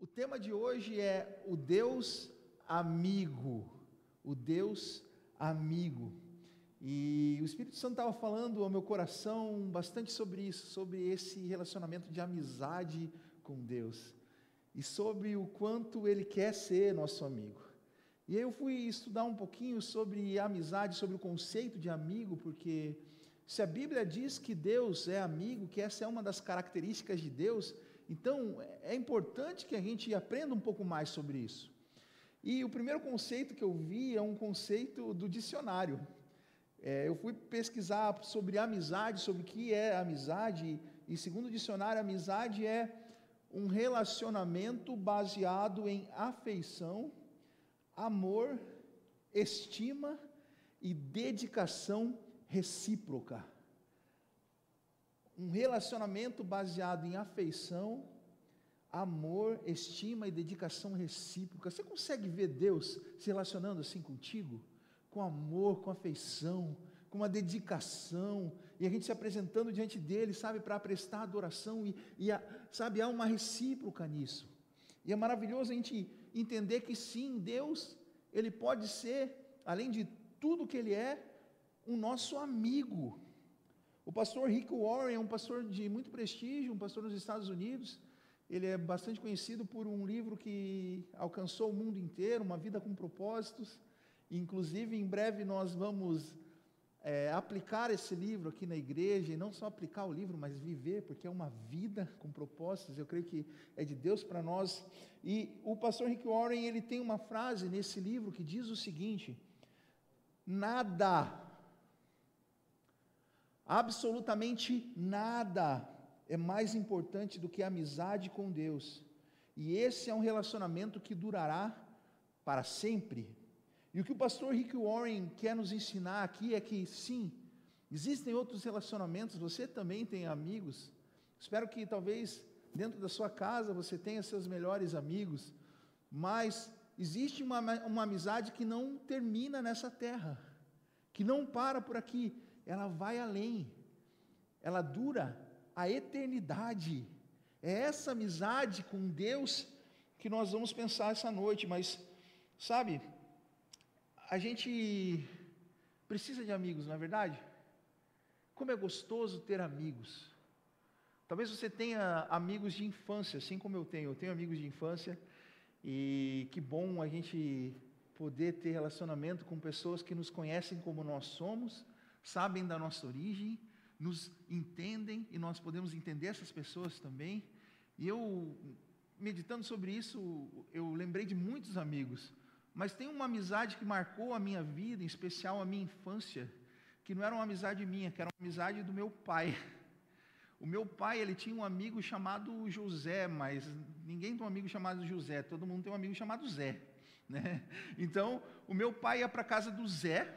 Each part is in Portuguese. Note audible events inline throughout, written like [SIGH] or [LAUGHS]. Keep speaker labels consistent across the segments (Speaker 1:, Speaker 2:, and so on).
Speaker 1: O tema de hoje é o Deus amigo. O Deus amigo. E o Espírito Santo estava falando ao meu coração bastante sobre isso, sobre esse relacionamento de amizade com Deus e sobre o quanto Ele quer ser nosso amigo. E aí eu fui estudar um pouquinho sobre amizade, sobre o conceito de amigo, porque se a Bíblia diz que Deus é amigo, que essa é uma das características de Deus, então é importante que a gente aprenda um pouco mais sobre isso. E o primeiro conceito que eu vi é um conceito do dicionário. É, eu fui pesquisar sobre amizade, sobre o que é amizade, e segundo o dicionário, amizade é um relacionamento baseado em afeição, amor, estima e dedicação recíproca. Um relacionamento baseado em afeição, amor, estima e dedicação recíproca. Você consegue ver Deus se relacionando assim contigo? Com amor, com afeição, com uma dedicação, e a gente se apresentando diante dele, sabe, para prestar adoração, e, e a, sabe, há uma recíproca nisso. E é maravilhoso a gente entender que sim, Deus, ele pode ser, além de tudo que ele é, um nosso amigo. O pastor Rick Warren é um pastor de muito prestígio, um pastor nos Estados Unidos. Ele é bastante conhecido por um livro que alcançou o mundo inteiro, Uma Vida com Propósitos. Inclusive, em breve nós vamos é, aplicar esse livro aqui na igreja, e não só aplicar o livro, mas viver, porque é uma vida com propósitos, eu creio que é de Deus para nós. E o pastor Rick Warren, ele tem uma frase nesse livro que diz o seguinte: nada, absolutamente nada é mais importante do que a amizade com Deus. E esse é um relacionamento que durará para sempre. E o que o pastor Rick Warren quer nos ensinar aqui é que, sim, existem outros relacionamentos, você também tem amigos. Espero que talvez dentro da sua casa você tenha seus melhores amigos, mas existe uma, uma amizade que não termina nessa terra, que não para por aqui, ela vai além, ela dura a eternidade. É essa amizade com Deus que nós vamos pensar essa noite, mas, sabe, a gente precisa de amigos, não é verdade? Como é gostoso ter amigos. Talvez você tenha amigos de infância, assim como eu tenho. Eu tenho amigos de infância e que bom a gente poder ter relacionamento com pessoas que nos conhecem como nós somos, sabem da nossa origem, nos entendem e nós podemos entender essas pessoas também. E eu, meditando sobre isso, eu lembrei de muitos amigos mas tem uma amizade que marcou a minha vida, em especial a minha infância, que não era uma amizade minha, que era uma amizade do meu pai. O meu pai, ele tinha um amigo chamado José, mas ninguém tem um amigo chamado José, todo mundo tem um amigo chamado Zé. Né? Então, o meu pai ia para casa do Zé,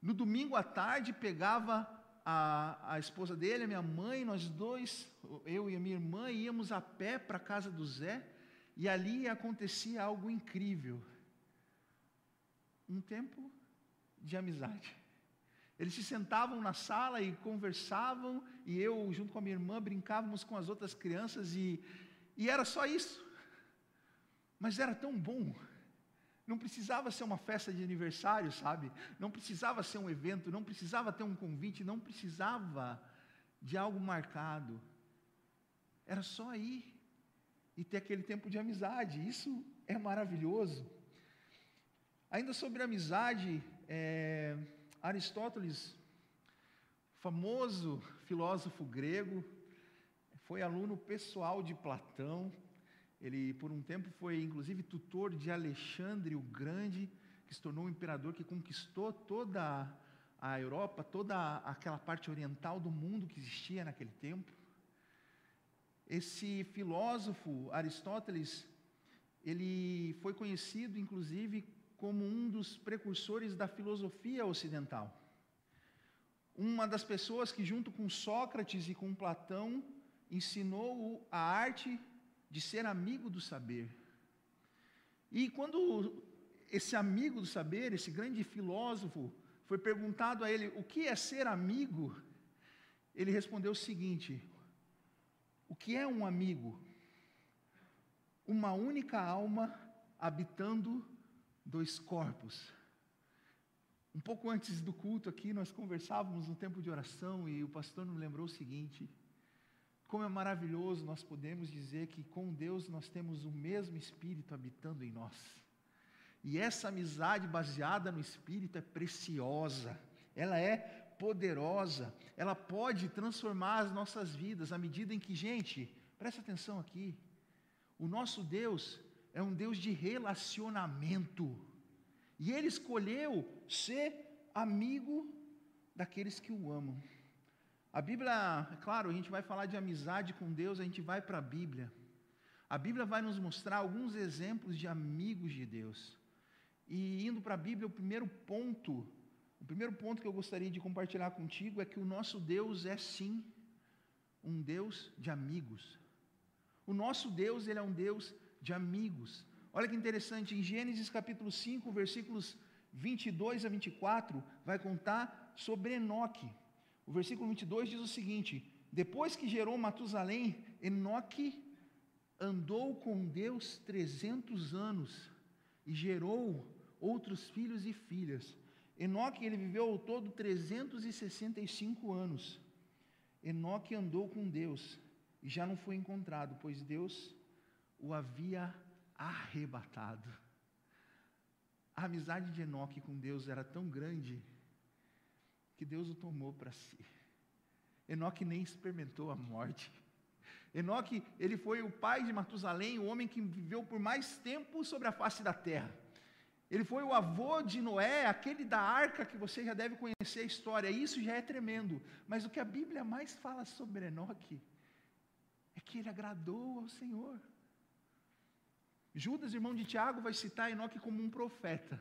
Speaker 1: no domingo à tarde pegava a, a esposa dele, a minha mãe, nós dois, eu e a minha irmã, íamos a pé para a casa do Zé, e ali acontecia algo incrível um tempo de amizade. Eles se sentavam na sala e conversavam, e eu, junto com a minha irmã, brincávamos com as outras crianças, e, e era só isso. Mas era tão bom. Não precisava ser uma festa de aniversário, sabe? Não precisava ser um evento, não precisava ter um convite, não precisava de algo marcado. Era só ir e ter aquele tempo de amizade. Isso é maravilhoso. Ainda sobre amizade, é, Aristóteles, famoso filósofo grego, foi aluno pessoal de Platão. Ele, por um tempo, foi inclusive tutor de Alexandre o Grande, que se tornou um imperador que conquistou toda a Europa, toda aquela parte oriental do mundo que existia naquele tempo. Esse filósofo, Aristóteles, ele foi conhecido, inclusive, como um dos precursores da filosofia ocidental. Uma das pessoas que, junto com Sócrates e com Platão, ensinou a arte de ser amigo do saber. E quando esse amigo do saber, esse grande filósofo, foi perguntado a ele o que é ser amigo, ele respondeu o seguinte: O que é um amigo? uma única alma habitando dois corpos. Um pouco antes do culto aqui, nós conversávamos no tempo de oração e o pastor nos lembrou o seguinte: como é maravilhoso nós podemos dizer que com Deus nós temos o mesmo Espírito habitando em nós. E essa amizade baseada no Espírito é preciosa, ela é poderosa, ela pode transformar as nossas vidas à medida em que, gente, presta atenção aqui, o nosso Deus é um Deus de relacionamento. E ele escolheu ser amigo daqueles que o amam. A Bíblia, é claro, a gente vai falar de amizade com Deus, a gente vai para a Bíblia. A Bíblia vai nos mostrar alguns exemplos de amigos de Deus. E indo para a Bíblia, o primeiro ponto, o primeiro ponto que eu gostaria de compartilhar contigo é que o nosso Deus é sim um Deus de amigos. O nosso Deus, ele é um Deus de amigos. Olha que interessante, em Gênesis capítulo 5, versículos 22 a 24, vai contar sobre Enoque. O versículo 22 diz o seguinte: Depois que gerou Matusalém, Enoque andou com Deus 300 anos e gerou outros filhos e filhas. Enoque ele viveu ao todo 365 anos. Enoque andou com Deus e já não foi encontrado, pois Deus o havia arrebatado. A amizade de Enoque com Deus era tão grande que Deus o tomou para si. Enoque nem experimentou a morte. Enoque, ele foi o pai de Matusalém, o homem que viveu por mais tempo sobre a face da terra. Ele foi o avô de Noé, aquele da arca que você já deve conhecer a história. Isso já é tremendo. Mas o que a Bíblia mais fala sobre Enoque é que ele agradou ao Senhor. Judas, irmão de Tiago, vai citar Enoque como um profeta.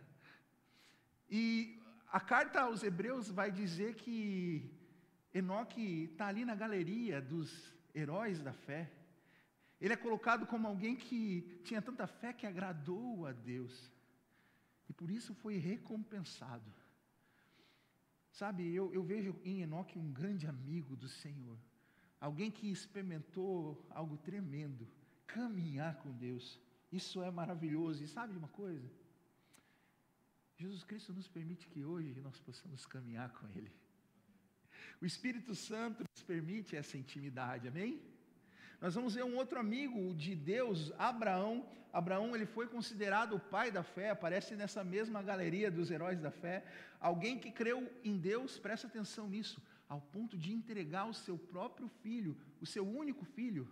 Speaker 1: E a carta aos Hebreus vai dizer que Enoque está ali na galeria dos heróis da fé. Ele é colocado como alguém que tinha tanta fé que agradou a Deus. E por isso foi recompensado. Sabe, eu, eu vejo em Enoque um grande amigo do Senhor. Alguém que experimentou algo tremendo, caminhar com Deus. Isso é maravilhoso. E sabe de uma coisa? Jesus Cristo nos permite que hoje nós possamos caminhar com Ele. O Espírito Santo nos permite essa intimidade, amém? Nós vamos ver um outro amigo de Deus, Abraão. Abraão, ele foi considerado o pai da fé, aparece nessa mesma galeria dos heróis da fé. Alguém que creu em Deus, presta atenção nisso, ao ponto de entregar o seu próprio filho, o seu único filho,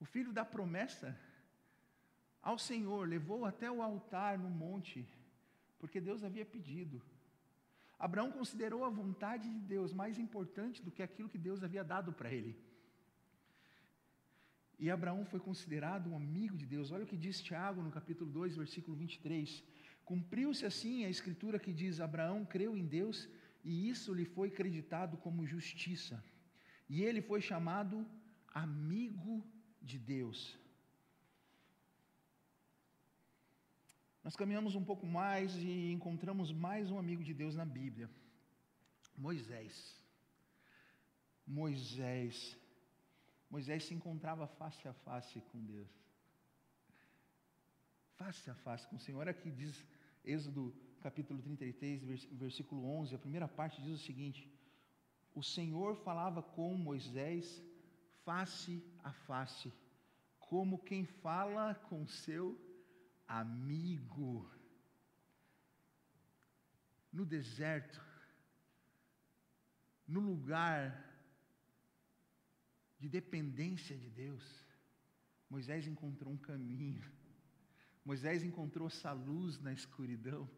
Speaker 1: o filho da promessa, ao Senhor, levou até o altar no monte, porque Deus havia pedido. Abraão considerou a vontade de Deus mais importante do que aquilo que Deus havia dado para ele. E Abraão foi considerado um amigo de Deus. Olha o que diz Tiago no capítulo 2, versículo 23. Cumpriu-se assim a escritura que diz: Abraão creu em Deus e isso lhe foi creditado como justiça. E ele foi chamado amigo de Deus. Nós caminhamos um pouco mais e encontramos mais um amigo de Deus na Bíblia, Moisés. Moisés. Moisés se encontrava face a face com Deus. Face a face com o Senhor. Olha aqui diz Êxodo capítulo 33, versículo 11, a primeira parte diz o seguinte: O Senhor falava com Moisés face a face, como quem fala com seu amigo. No deserto, no lugar de dependência de Deus, Moisés encontrou um caminho. Moisés encontrou essa luz na escuridão.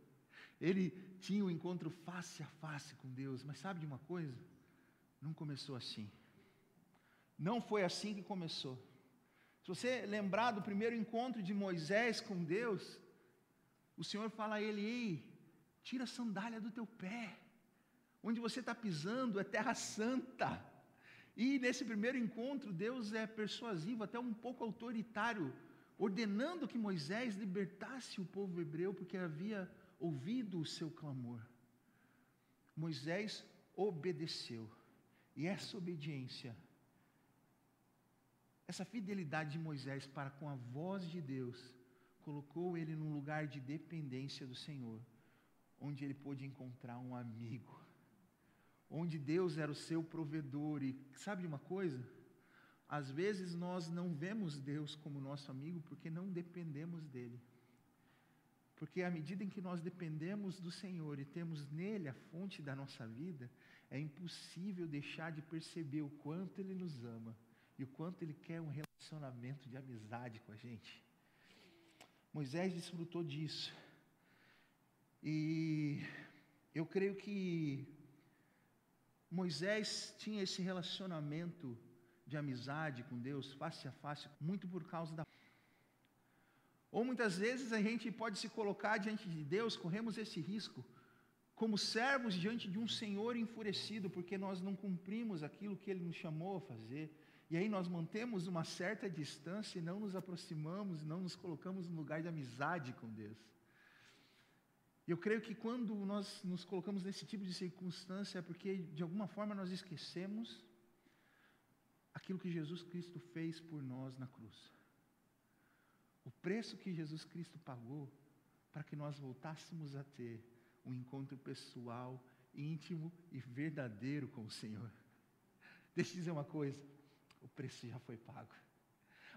Speaker 1: Ele tinha um encontro face a face com Deus, mas sabe de uma coisa? Não começou assim. Não foi assim que começou. Se você lembrar do primeiro encontro de Moisés com Deus, o Senhor fala a ele: Ei, tira a sandália do teu pé. Onde você está pisando é terra santa. E nesse primeiro encontro, Deus é persuasivo, até um pouco autoritário, ordenando que Moisés libertasse o povo hebreu, porque havia ouvido o seu clamor. Moisés obedeceu, e essa obediência essa fidelidade de Moisés para com a voz de Deus colocou ele num lugar de dependência do Senhor, onde ele pôde encontrar um amigo, onde Deus era o seu provedor. E sabe uma coisa? Às vezes nós não vemos Deus como nosso amigo porque não dependemos dele. Porque à medida em que nós dependemos do Senhor e temos nele a fonte da nossa vida, é impossível deixar de perceber o quanto ele nos ama e o quanto ele quer um relacionamento de amizade com a gente. Moisés desfrutou disso. E eu creio que Moisés tinha esse relacionamento de amizade com Deus, face a face, muito por causa da. Ou muitas vezes a gente pode se colocar diante de Deus, corremos esse risco, como servos diante de um Senhor enfurecido, porque nós não cumprimos aquilo que Ele nos chamou a fazer. E aí nós mantemos uma certa distância e não nos aproximamos, não nos colocamos no lugar de amizade com Deus. Eu creio que quando nós nos colocamos nesse tipo de circunstância é porque de alguma forma nós esquecemos aquilo que Jesus Cristo fez por nós na cruz. O preço que Jesus Cristo pagou para que nós voltássemos a ter um encontro pessoal, íntimo e verdadeiro com o Senhor. [LAUGHS] Deixa eu dizer uma coisa o preço já foi pago.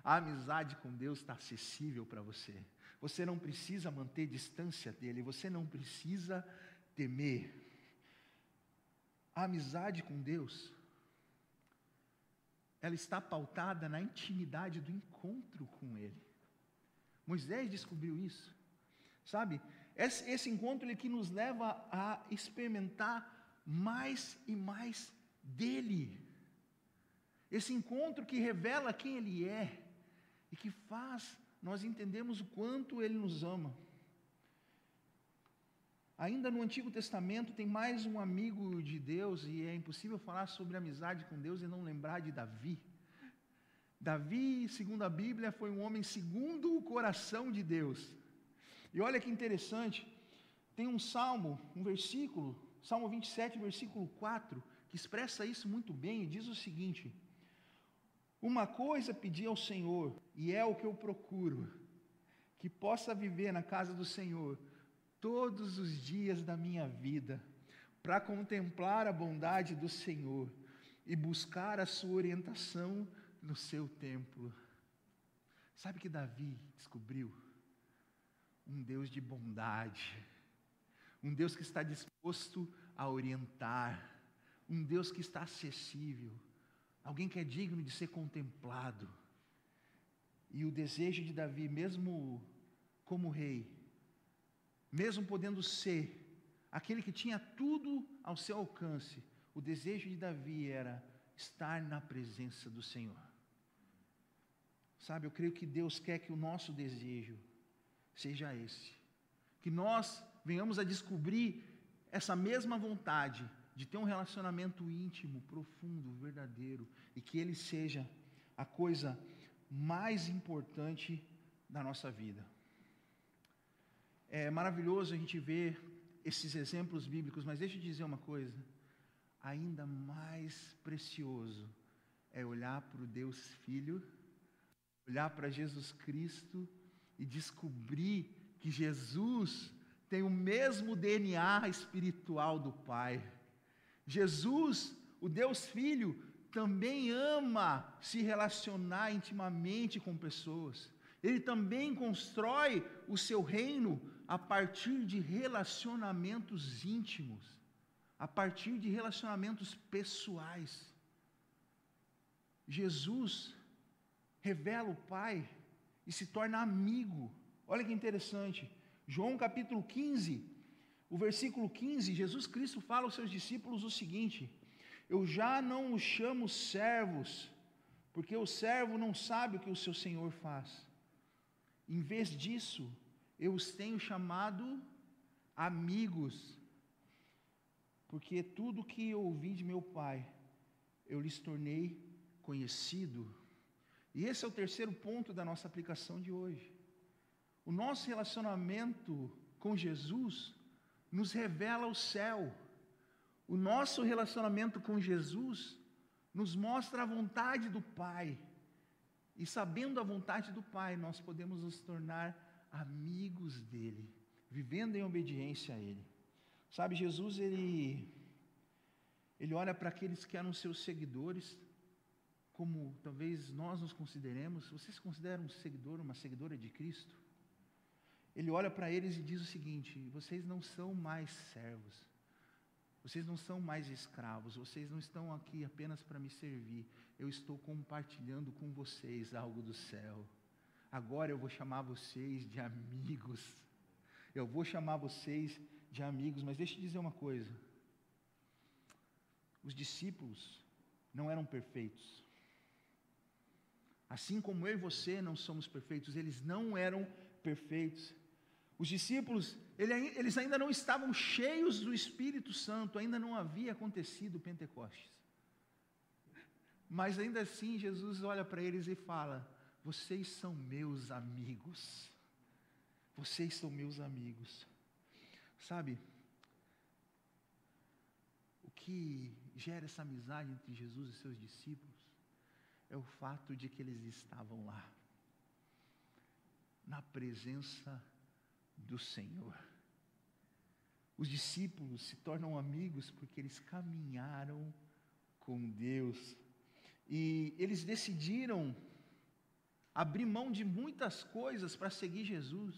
Speaker 1: A amizade com Deus está acessível para você. Você não precisa manter distância dele, você não precisa temer. A amizade com Deus, ela está pautada na intimidade do encontro com Ele. Moisés descobriu isso, sabe? Esse, esse encontro ele que nos leva a experimentar mais e mais dele. Esse encontro que revela quem Ele é e que faz nós entendemos o quanto Ele nos ama. Ainda no Antigo Testamento tem mais um amigo de Deus, e é impossível falar sobre amizade com Deus e não lembrar de Davi. Davi, segundo a Bíblia, foi um homem segundo o coração de Deus. E olha que interessante, tem um salmo, um versículo, Salmo 27, versículo 4, que expressa isso muito bem e diz o seguinte: uma coisa pedi ao Senhor, e é o que eu procuro, que possa viver na casa do Senhor todos os dias da minha vida, para contemplar a bondade do Senhor e buscar a sua orientação no seu templo. Sabe que Davi descobriu? Um Deus de bondade, um Deus que está disposto a orientar, um Deus que está acessível alguém que é digno de ser contemplado. E o desejo de Davi, mesmo como rei, mesmo podendo ser aquele que tinha tudo ao seu alcance, o desejo de Davi era estar na presença do Senhor. Sabe, eu creio que Deus quer que o nosso desejo seja esse. Que nós venhamos a descobrir essa mesma vontade de ter um relacionamento íntimo, profundo, verdadeiro, e que ele seja a coisa mais importante da nossa vida. É maravilhoso a gente ver esses exemplos bíblicos, mas deixa eu dizer uma coisa: ainda mais precioso é olhar para o Deus Filho, olhar para Jesus Cristo e descobrir que Jesus tem o mesmo DNA espiritual do Pai Jesus, o Deus Filho, também ama se relacionar intimamente com pessoas. Ele também constrói o seu reino a partir de relacionamentos íntimos, a partir de relacionamentos pessoais. Jesus revela o Pai e se torna amigo. Olha que interessante. João capítulo 15, o versículo 15, Jesus Cristo fala aos seus discípulos o seguinte: Eu já não os chamo servos, porque o servo não sabe o que o seu senhor faz. Em vez disso, eu os tenho chamado amigos, porque tudo que eu ouvi de meu Pai, eu lhes tornei conhecido. E esse é o terceiro ponto da nossa aplicação de hoje. O nosso relacionamento com Jesus nos revela o céu. O nosso relacionamento com Jesus nos mostra a vontade do Pai. E sabendo a vontade do Pai, nós podemos nos tornar amigos dele, vivendo em obediência a ele. Sabe, Jesus, ele, ele olha para aqueles que eram seus seguidores, como talvez nós nos consideremos. Você se considera um seguidor, uma seguidora de Cristo? Ele olha para eles e diz o seguinte: vocês não são mais servos, vocês não são mais escravos, vocês não estão aqui apenas para me servir, eu estou compartilhando com vocês algo do céu. Agora eu vou chamar vocês de amigos. Eu vou chamar vocês de amigos, mas deixe eu dizer uma coisa. Os discípulos não eram perfeitos. Assim como eu e você não somos perfeitos, eles não eram perfeitos. Os discípulos, eles ainda não estavam cheios do Espírito Santo, ainda não havia acontecido Pentecostes. Mas ainda assim, Jesus olha para eles e fala: Vocês são meus amigos. Vocês são meus amigos. Sabe, o que gera essa amizade entre Jesus e seus discípulos é o fato de que eles estavam lá, na presença do Senhor. Os discípulos se tornam amigos porque eles caminharam com Deus e eles decidiram abrir mão de muitas coisas para seguir Jesus.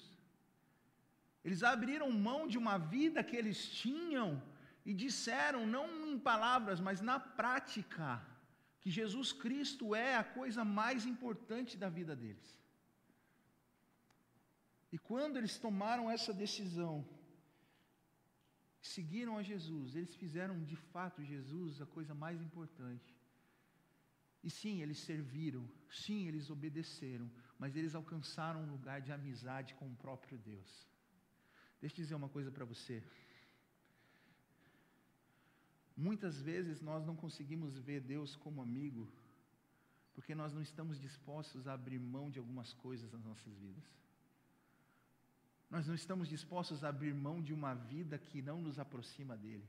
Speaker 1: Eles abriram mão de uma vida que eles tinham e disseram, não em palavras, mas na prática, que Jesus Cristo é a coisa mais importante da vida deles. E quando eles tomaram essa decisão, seguiram a Jesus, eles fizeram de fato Jesus a coisa mais importante. E sim, eles serviram, sim, eles obedeceram, mas eles alcançaram um lugar de amizade com o próprio Deus. Deixa eu dizer uma coisa para você. Muitas vezes nós não conseguimos ver Deus como amigo, porque nós não estamos dispostos a abrir mão de algumas coisas nas nossas vidas. Nós não estamos dispostos a abrir mão de uma vida que não nos aproxima dele.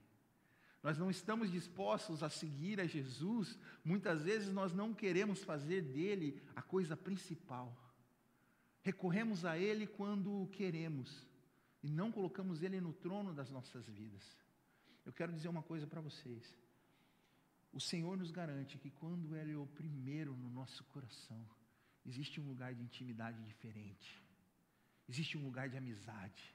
Speaker 1: Nós não estamos dispostos a seguir a Jesus. Muitas vezes nós não queremos fazer dele a coisa principal. Recorremos a ele quando queremos e não colocamos ele no trono das nossas vidas. Eu quero dizer uma coisa para vocês. O Senhor nos garante que quando Ele é o primeiro no nosso coração, existe um lugar de intimidade diferente existe um lugar de amizade.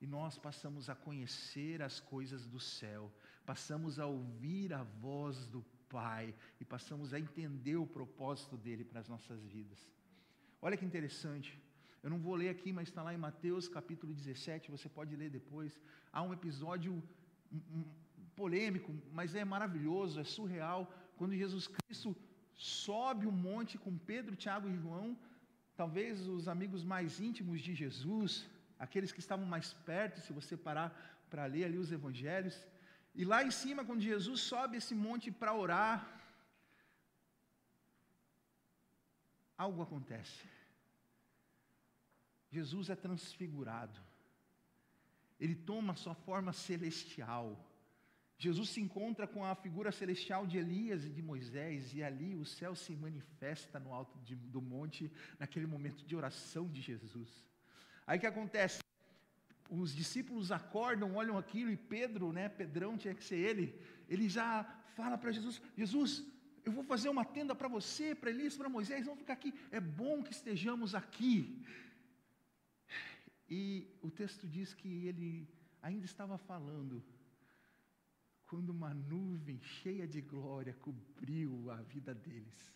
Speaker 1: E nós passamos a conhecer as coisas do céu, passamos a ouvir a voz do Pai e passamos a entender o propósito dele para as nossas vidas. Olha que interessante. Eu não vou ler aqui, mas está lá em Mateus capítulo 17, você pode ler depois. Há um episódio polêmico, mas é maravilhoso, é surreal, quando Jesus Cristo sobe o monte com Pedro, Tiago e João talvez os amigos mais íntimos de Jesus, aqueles que estavam mais perto, se você parar para ler ali os evangelhos, e lá em cima, quando Jesus sobe esse monte para orar, algo acontece. Jesus é transfigurado, ele toma a sua forma celestial. Jesus se encontra com a figura celestial de Elias e de Moisés, e ali o céu se manifesta no alto de, do monte, naquele momento de oração de Jesus. Aí o que acontece? Os discípulos acordam, olham aquilo, e Pedro, né, Pedrão tinha que ser ele, ele já fala para Jesus: Jesus, eu vou fazer uma tenda para você, para Elias, para Moisés, vamos ficar aqui, é bom que estejamos aqui. E o texto diz que ele ainda estava falando, quando uma nuvem cheia de glória cobriu a vida deles.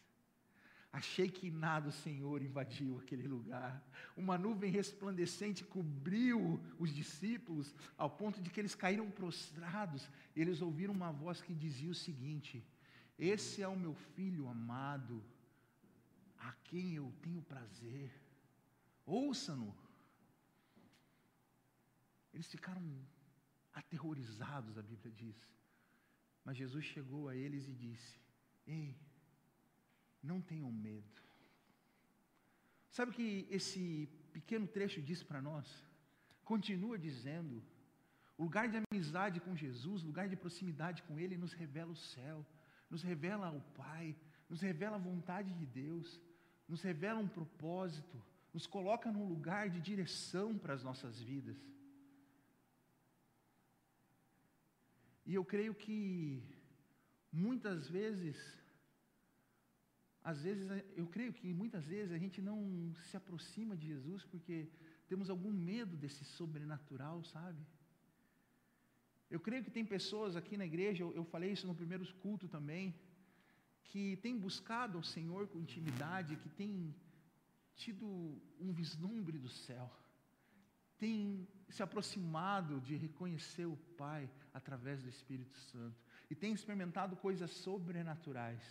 Speaker 1: Achei que nada o Senhor invadiu aquele lugar. Uma nuvem resplandecente cobriu os discípulos, ao ponto de que eles caíram prostrados. Eles ouviram uma voz que dizia o seguinte: Esse é o meu filho amado, a quem eu tenho prazer. Ouça-no. Eles ficaram aterrorizados, a Bíblia diz. Mas Jesus chegou a eles e disse: Ei, não tenham medo. Sabe o que esse pequeno trecho diz para nós? Continua dizendo: o lugar de amizade com Jesus, lugar de proximidade com Ele, nos revela o céu, nos revela o Pai, nos revela a vontade de Deus. nos revela um propósito, nos coloca num lugar de direção para as nossas vidas. E eu creio que muitas vezes, às vezes, eu creio que muitas vezes a gente não se aproxima de Jesus porque temos algum medo desse sobrenatural, sabe? Eu creio que tem pessoas aqui na igreja, eu, falei isso no primeiro culto também, que tem buscado ao Senhor com intimidade, que tem tido um vislumbre do céu, tem se aproximado de reconhecer o Pai através do Espírito Santo e tem experimentado coisas sobrenaturais.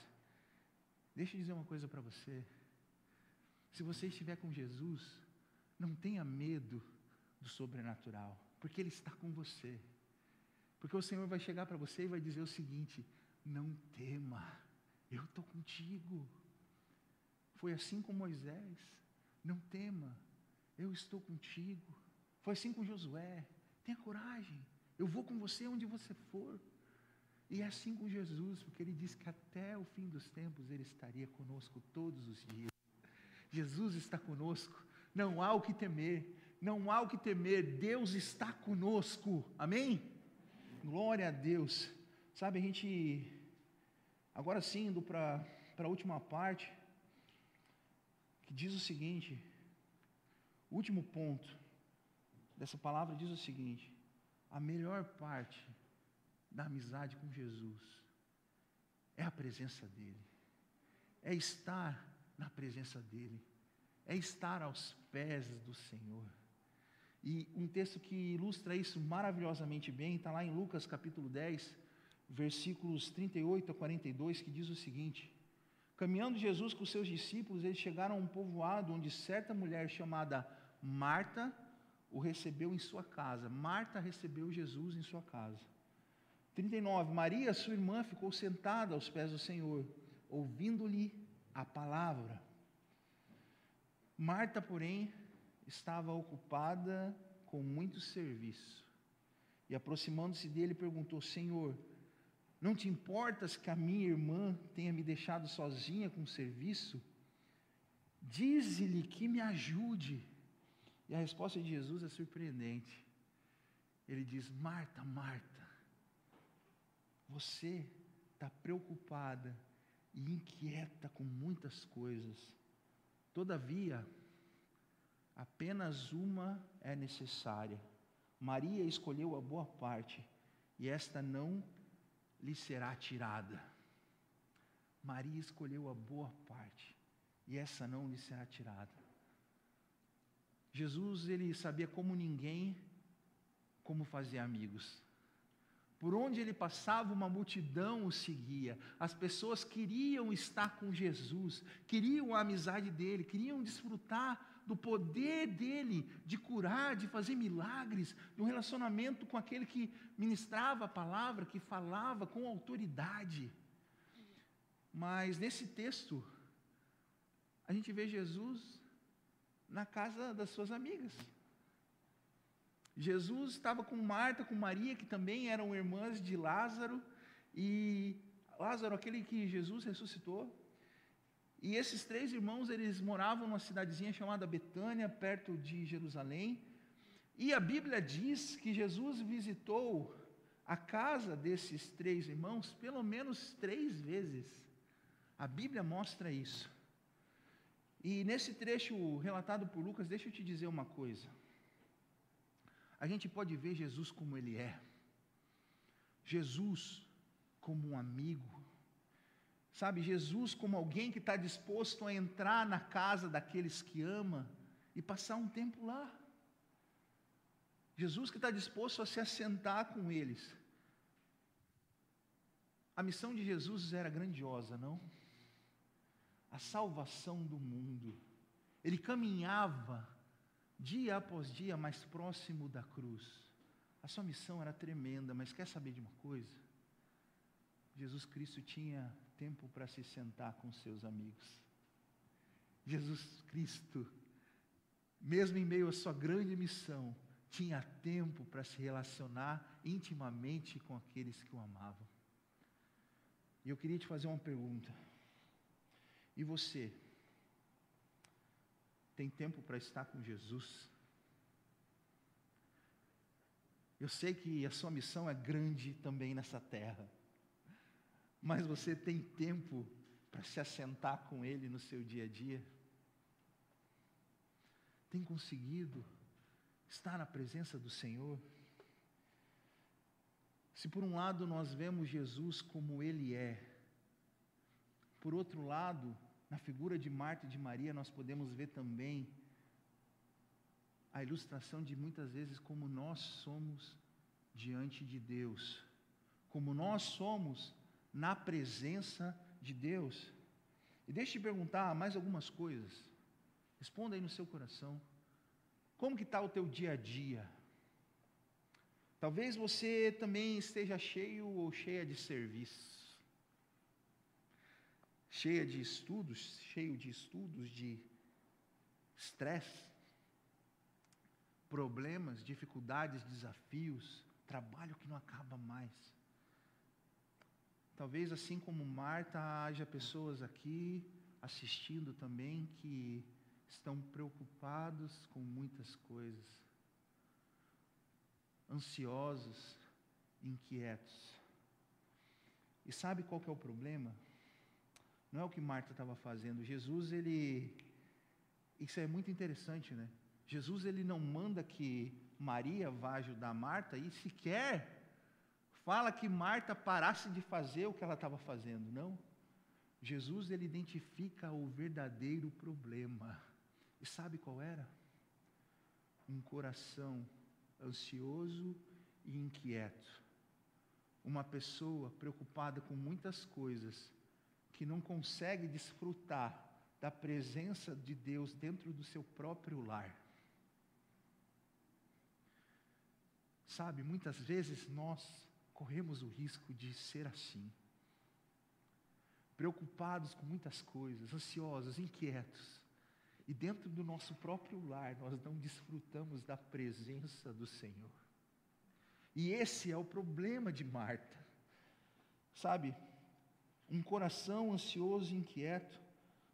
Speaker 1: Deixa eu dizer uma coisa para você. Se você estiver com Jesus, não tenha medo do sobrenatural, porque Ele está com você. Porque o Senhor vai chegar para você e vai dizer o seguinte: não tema, eu estou contigo. Foi assim com Moisés, não tema, eu estou contigo. Foi assim com Josué, tenha coragem, eu vou com você onde você for. E é assim com Jesus, porque ele disse que até o fim dos tempos ele estaria conosco todos os dias. Jesus está conosco, não há o que temer, não há o que temer, Deus está conosco, amém? Glória a Deus. Sabe, a gente, agora sim, indo para a última parte, que diz o seguinte: último ponto dessa palavra diz o seguinte: a melhor parte da amizade com Jesus é a presença dEle, é estar na presença dEle, é estar aos pés do Senhor. E um texto que ilustra isso maravilhosamente bem está lá em Lucas capítulo 10, versículos 38 a 42, que diz o seguinte: Caminhando Jesus com seus discípulos, eles chegaram a um povoado onde certa mulher chamada Marta o recebeu em sua casa. Marta recebeu Jesus em sua casa. 39. Maria, sua irmã, ficou sentada aos pés do Senhor, ouvindo-lhe a palavra. Marta, porém, estava ocupada com muito serviço. E aproximando-se dele, perguntou: Senhor, não te importas que a minha irmã tenha me deixado sozinha com o serviço? Dize-lhe que me ajude. E a resposta de Jesus é surpreendente. Ele diz: Marta, Marta, você está preocupada e inquieta com muitas coisas. Todavia, apenas uma é necessária. Maria escolheu a boa parte, e esta não lhe será tirada. Maria escolheu a boa parte, e essa não lhe será tirada. Jesus, ele sabia como ninguém como fazer amigos. Por onde ele passava, uma multidão o seguia. As pessoas queriam estar com Jesus, queriam a amizade dele, queriam desfrutar do poder dele de curar, de fazer milagres, de um relacionamento com aquele que ministrava a palavra, que falava com autoridade. Mas nesse texto, a gente vê Jesus na casa das suas amigas. Jesus estava com Marta, com Maria, que também eram irmãs de Lázaro, e Lázaro, aquele que Jesus ressuscitou. E esses três irmãos, eles moravam numa cidadezinha chamada Betânia, perto de Jerusalém. E a Bíblia diz que Jesus visitou a casa desses três irmãos pelo menos três vezes. A Bíblia mostra isso. E nesse trecho relatado por Lucas, deixa eu te dizer uma coisa a gente pode ver Jesus como Ele é. Jesus como um amigo. Sabe, Jesus como alguém que está disposto a entrar na casa daqueles que ama e passar um tempo lá. Jesus que está disposto a se assentar com eles. A missão de Jesus era grandiosa, não? A salvação do mundo. Ele caminhava dia após dia mais próximo da cruz. A sua missão era tremenda, mas quer saber de uma coisa? Jesus Cristo tinha tempo para se sentar com seus amigos. Jesus Cristo, mesmo em meio à sua grande missão, tinha tempo para se relacionar intimamente com aqueles que o amavam. E eu queria te fazer uma pergunta. E você? tem tempo para estar com Jesus? Eu sei que a sua missão é grande também nessa terra, mas você tem tempo para se assentar com Ele no seu dia a dia? Tem conseguido estar na presença do Senhor? Se por um lado nós vemos Jesus como Ele é, por outro lado, na figura de Marta e de Maria, nós podemos ver também a ilustração de muitas vezes como nós somos diante de Deus, como nós somos na presença de Deus. E deixe te perguntar mais algumas coisas. Responda aí no seu coração. Como que está o teu dia a dia? Talvez você também esteja cheio ou cheia de serviço, cheia de estudos, cheio de estudos, de estresse, problemas, dificuldades, desafios, trabalho que não acaba mais. Talvez assim como Marta, haja pessoas aqui assistindo também que estão preocupados com muitas coisas ansiosos, inquietos. E sabe qual que é o problema? Não é o que Marta estava fazendo. Jesus, ele. Isso é muito interessante, né? Jesus, ele não manda que Maria vá ajudar Marta e sequer fala que Marta parasse de fazer o que ela estava fazendo. Não. Jesus, ele identifica o verdadeiro problema. E sabe qual era? Um coração ansioso e inquieto. Uma pessoa preocupada com muitas coisas, que não consegue desfrutar da presença de Deus dentro do seu próprio lar. Sabe, muitas vezes nós corremos o risco de ser assim. Preocupados com muitas coisas, ansiosos, inquietos. E dentro do nosso próprio lar, nós não desfrutamos da presença do Senhor. E esse é o problema de Marta. Sabe, um coração ansioso e inquieto,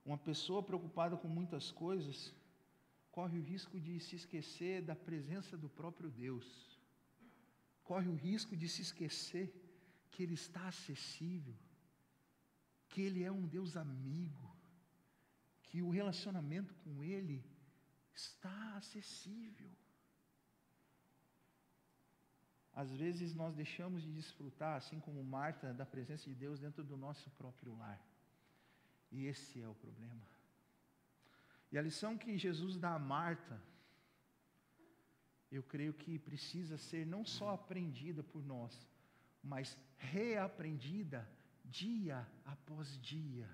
Speaker 1: uma pessoa preocupada com muitas coisas, corre o risco de se esquecer da presença do próprio Deus. Corre o risco de se esquecer que Ele está acessível, que Ele é um Deus amigo, que o relacionamento com Ele está acessível. Às vezes nós deixamos de desfrutar, assim como Marta, da presença de Deus dentro do nosso próprio lar. E esse é o problema. E a lição que Jesus dá a Marta, eu creio que precisa ser não só aprendida por nós, mas reaprendida dia após dia,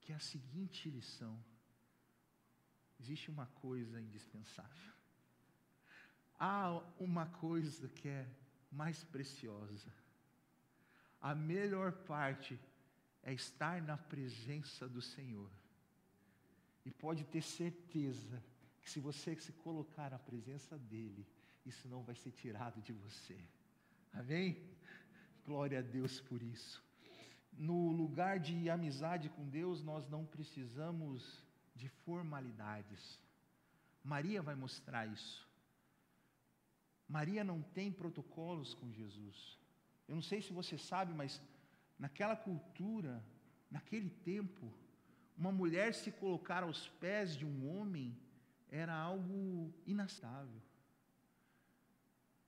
Speaker 1: que é a seguinte lição existe uma coisa indispensável. Há uma coisa que é mais preciosa. A melhor parte é estar na presença do Senhor. E pode ter certeza que se você se colocar na presença dEle, isso não vai ser tirado de você. Amém? Glória a Deus por isso. No lugar de amizade com Deus, nós não precisamos de formalidades. Maria vai mostrar isso. Maria não tem protocolos com Jesus. Eu não sei se você sabe, mas naquela cultura, naquele tempo, uma mulher se colocar aos pés de um homem era algo inastável.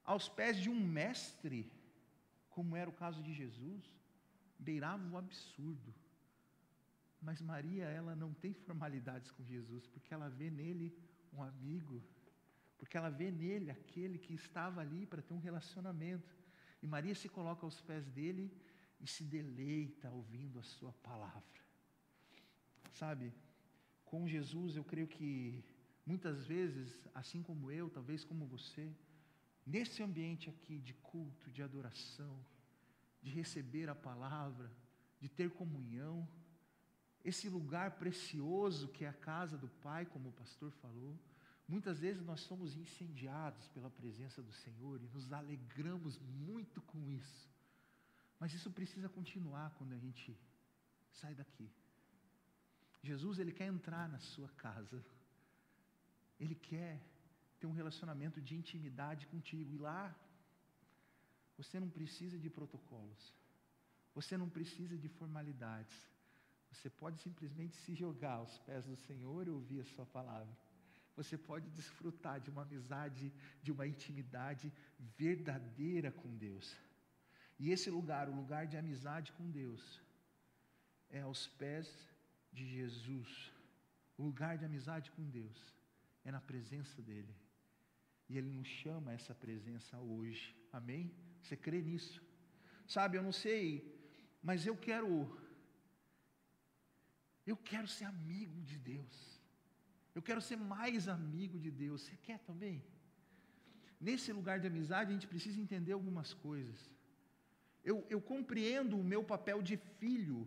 Speaker 1: Aos pés de um mestre, como era o caso de Jesus, beirava o absurdo. Mas Maria, ela não tem formalidades com Jesus, porque ela vê nele um amigo, porque ela vê nele aquele que estava ali para ter um relacionamento. E Maria se coloca aos pés dele e se deleita ouvindo a sua palavra. Sabe, com Jesus eu creio que muitas vezes, assim como eu, talvez como você, nesse ambiente aqui de culto, de adoração, de receber a palavra, de ter comunhão, esse lugar precioso que é a casa do Pai, como o pastor falou. Muitas vezes nós somos incendiados pela presença do Senhor e nos alegramos muito com isso. Mas isso precisa continuar quando a gente sai daqui. Jesus, ele quer entrar na sua casa. Ele quer ter um relacionamento de intimidade contigo. E lá, você não precisa de protocolos. Você não precisa de formalidades. Você pode simplesmente se jogar aos pés do Senhor e ouvir a Sua palavra. Você pode desfrutar de uma amizade, de uma intimidade verdadeira com Deus. E esse lugar, o lugar de amizade com Deus, é aos pés de Jesus. O lugar de amizade com Deus é na presença dEle. E Ele nos chama a essa presença hoje. Amém? Você crê nisso? Sabe, eu não sei, mas eu quero. Eu quero ser amigo de Deus. Eu quero ser mais amigo de Deus. Você quer também? Nesse lugar de amizade, a gente precisa entender algumas coisas. Eu, eu compreendo o meu papel de filho,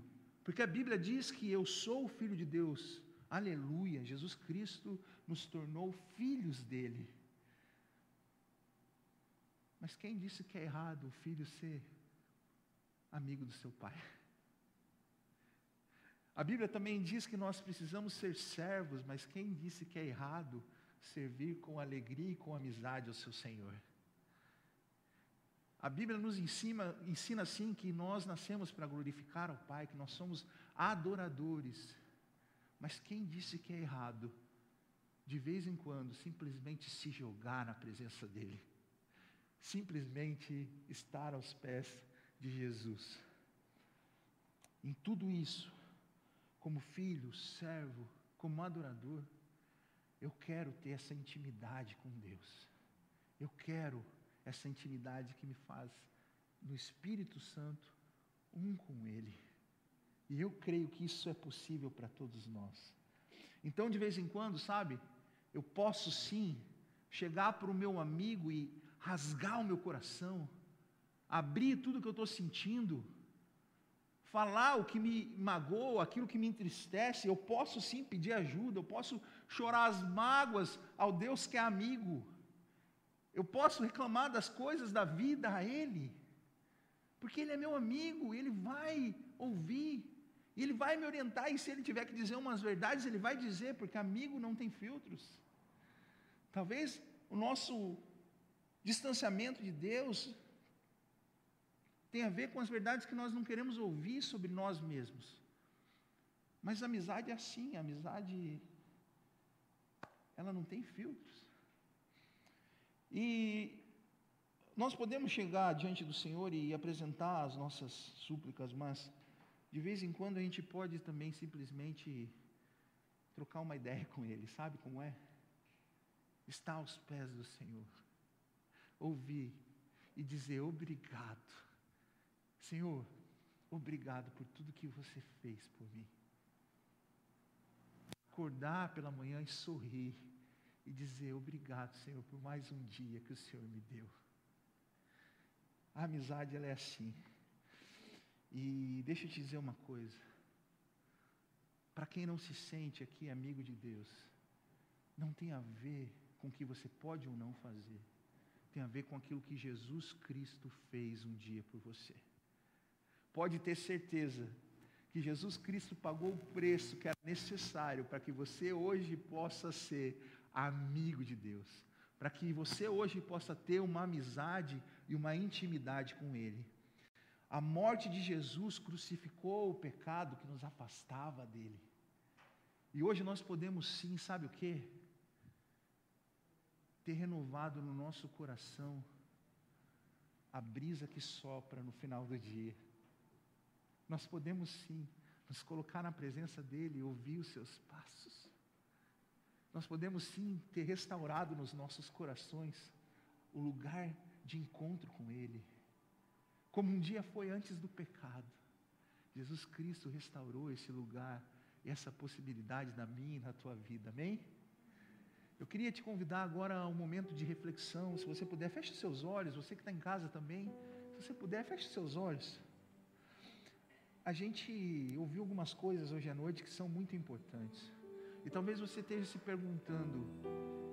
Speaker 1: porque a Bíblia diz que eu sou o filho de Deus. Aleluia! Jesus Cristo nos tornou filhos dele. Mas quem disse que é errado o filho ser amigo do seu pai? A Bíblia também diz que nós precisamos ser servos, mas quem disse que é errado servir com alegria e com amizade ao seu Senhor? A Bíblia nos ensina, ensina assim que nós nascemos para glorificar ao Pai, que nós somos adoradores. Mas quem disse que é errado, de vez em quando, simplesmente se jogar na presença dEle? Simplesmente estar aos pés de Jesus. Em tudo isso, como filho, servo, como adorador, eu quero ter essa intimidade com Deus. Eu quero essa intimidade que me faz, no Espírito Santo, um com Ele. E eu creio que isso é possível para todos nós. Então, de vez em quando, sabe, eu posso sim chegar para o meu amigo e rasgar o meu coração, abrir tudo que eu estou sentindo, falar o que me magoa, aquilo que me entristece, eu posso sim pedir ajuda, eu posso chorar as mágoas ao Deus que é amigo. Eu posso reclamar das coisas da vida a Ele, porque Ele é meu amigo, Ele vai ouvir, Ele vai me orientar, e se Ele tiver que dizer umas verdades, Ele vai dizer, porque amigo não tem filtros. Talvez o nosso distanciamento de Deus tem a ver com as verdades que nós não queremos ouvir sobre nós mesmos. Mas a amizade é assim, a amizade ela não tem filtros. E nós podemos chegar diante do Senhor e apresentar as nossas súplicas, mas de vez em quando a gente pode também simplesmente trocar uma ideia com Ele, sabe como é? Estar aos pés do Senhor, ouvir e dizer obrigado. Senhor, obrigado por tudo que você fez por mim. Acordar pela manhã e sorrir e dizer obrigado, Senhor, por mais um dia que o Senhor me deu. A amizade ela é assim. E deixa eu te dizer uma coisa. Para quem não se sente aqui amigo de Deus, não tem a ver com o que você pode ou não fazer. Tem a ver com aquilo que Jesus Cristo fez um dia por você. Pode ter certeza que Jesus Cristo pagou o preço que era necessário para que você hoje possa ser amigo de Deus, para que você hoje possa ter uma amizade e uma intimidade com Ele. A morte de Jesus crucificou o pecado que nos afastava dele. E hoje nós podemos sim, sabe o que? Ter renovado no nosso coração a brisa que sopra no final do dia. Nós podemos sim nos colocar na presença dele e ouvir os seus passos nós podemos sim ter restaurado nos nossos corações o lugar de encontro com Ele, como um dia foi antes do pecado. Jesus Cristo restaurou esse lugar essa possibilidade na minha e na tua vida, amém? Eu queria te convidar agora a um momento de reflexão, se você puder, feche seus olhos, você que está em casa também, se você puder, feche seus olhos. A gente ouviu algumas coisas hoje à noite que são muito importantes. E talvez você esteja se perguntando: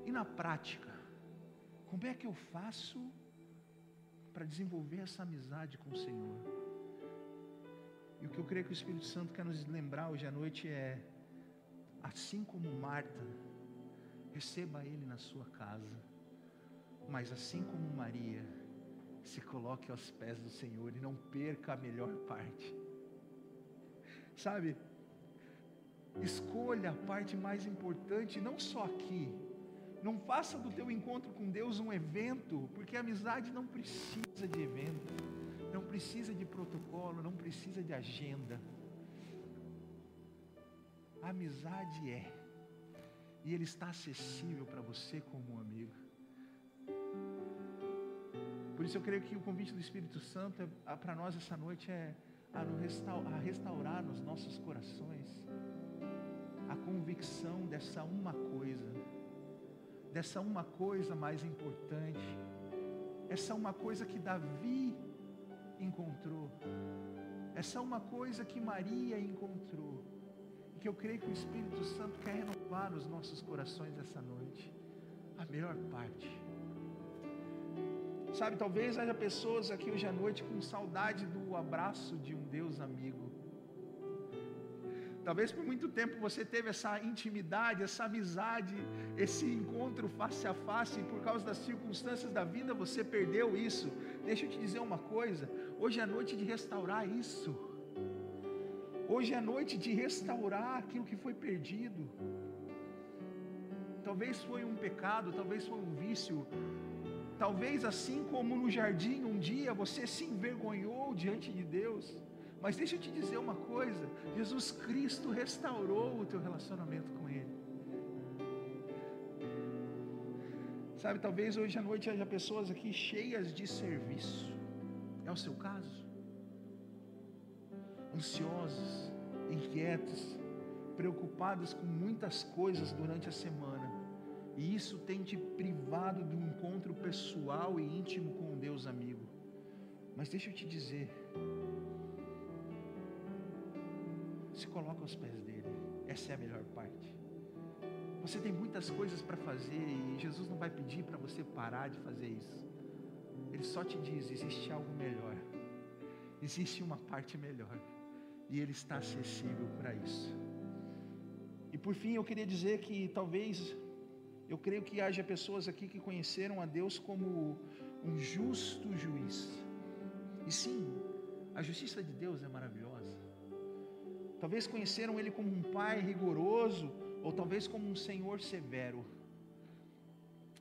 Speaker 1: e na prática? Como é que eu faço para desenvolver essa amizade com o Senhor? E o que eu creio que o Espírito Santo quer nos lembrar hoje à noite é: assim como Marta receba Ele na sua casa, mas assim como Maria, se coloque aos pés do Senhor e não perca a melhor parte. Sabe, escolha a parte mais importante, não só aqui, não faça do teu encontro com Deus um evento, porque a amizade não precisa de evento, não precisa de protocolo, não precisa de agenda. A amizade é, e ele está acessível para você como um amigo. Por isso eu creio que o convite do Espírito Santo é, para nós essa noite é a, restaurar, a restaurar nos nossos corações a convicção dessa uma coisa, dessa uma coisa mais importante, essa uma coisa que Davi encontrou, essa uma coisa que Maria encontrou, e que eu creio que o Espírito Santo quer renovar nos nossos corações essa noite, a melhor parte. Sabe, talvez haja pessoas aqui hoje à noite com saudade do abraço de um Deus amigo. Talvez por muito tempo você teve essa intimidade, essa amizade, esse encontro face a face, e por causa das circunstâncias da vida você perdeu isso. Deixa eu te dizer uma coisa: hoje é noite de restaurar isso. Hoje é noite de restaurar aquilo que foi perdido. Talvez foi um pecado, talvez foi um vício, talvez assim como no jardim um dia você se envergonhou diante de Deus. Mas deixa eu te dizer uma coisa: Jesus Cristo restaurou o teu relacionamento com Ele. Sabe, talvez hoje à noite haja pessoas aqui cheias de serviço. É o seu caso? Ansiosos, inquietos, preocupados com muitas coisas durante a semana. E isso tem te privado um encontro pessoal e íntimo com Deus amigo. Mas deixa eu te dizer, se coloca aos pés dele. Essa é a melhor parte. Você tem muitas coisas para fazer e Jesus não vai pedir para você parar de fazer isso. Ele só te diz: existe algo melhor, existe uma parte melhor, e Ele está acessível para isso. E por fim, eu queria dizer que talvez, eu creio que haja pessoas aqui que conheceram a Deus como um justo juiz. E sim, a justiça de Deus é maravilhosa. Talvez conheceram ele como um pai rigoroso, ou talvez como um senhor severo.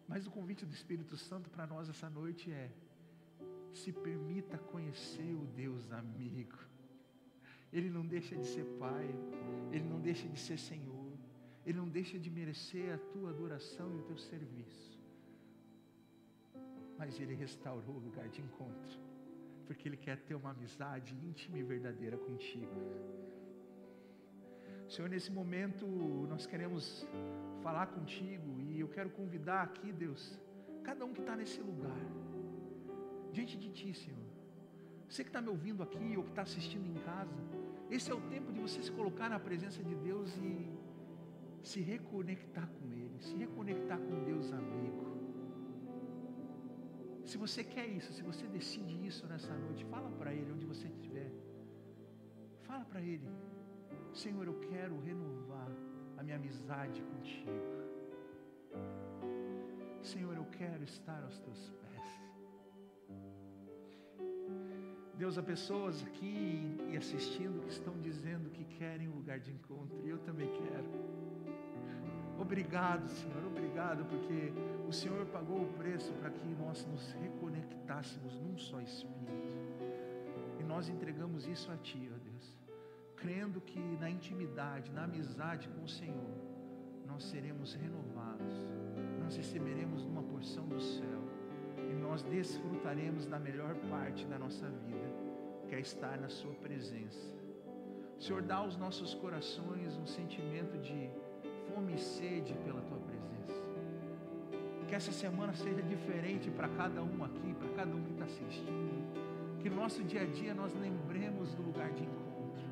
Speaker 1: Mas o convite do Espírito Santo para nós essa noite é: se permita conhecer o Deus amigo. Ele não deixa de ser pai, ele não deixa de ser Senhor, ele não deixa de merecer a tua adoração e o teu serviço. Mas ele restaurou o lugar de encontro, porque ele quer ter uma amizade íntima e verdadeira contigo. Senhor, nesse momento nós queremos falar contigo e eu quero convidar aqui, Deus, cada um que está nesse lugar, diante de Ti, Senhor. Você que está me ouvindo aqui ou que está assistindo em casa, esse é o tempo de você se colocar na presença de Deus e se reconectar com Ele, se reconectar com Deus amigo. Se você quer isso, se você decide isso nessa noite, fala para Ele onde você estiver. Fala para Ele. Senhor, eu quero renovar a minha amizade contigo. Senhor, eu quero estar aos teus pés. Deus, há pessoas aqui e assistindo que estão dizendo que querem um lugar de encontro, e eu também quero. Obrigado, Senhor, obrigado, porque o Senhor pagou o preço para que nós nos reconectássemos num só Espírito. E nós entregamos isso a Ti, ó Deus crendo que na intimidade, na amizade com o Senhor, nós seremos renovados, nós receberemos uma porção do céu e nós desfrutaremos da melhor parte da nossa vida, que é estar na Sua presença. Senhor, dá aos nossos corações um sentimento de fome e sede pela Tua presença. Que essa semana seja diferente para cada um aqui, para cada um que está assistindo. Que no nosso dia a dia nós lembremos do lugar de encontro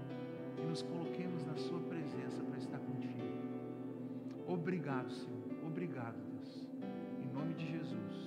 Speaker 1: e nos coloquemos na Sua presença para estar contigo. Obrigado, Senhor. Obrigado, Deus. Em nome de Jesus.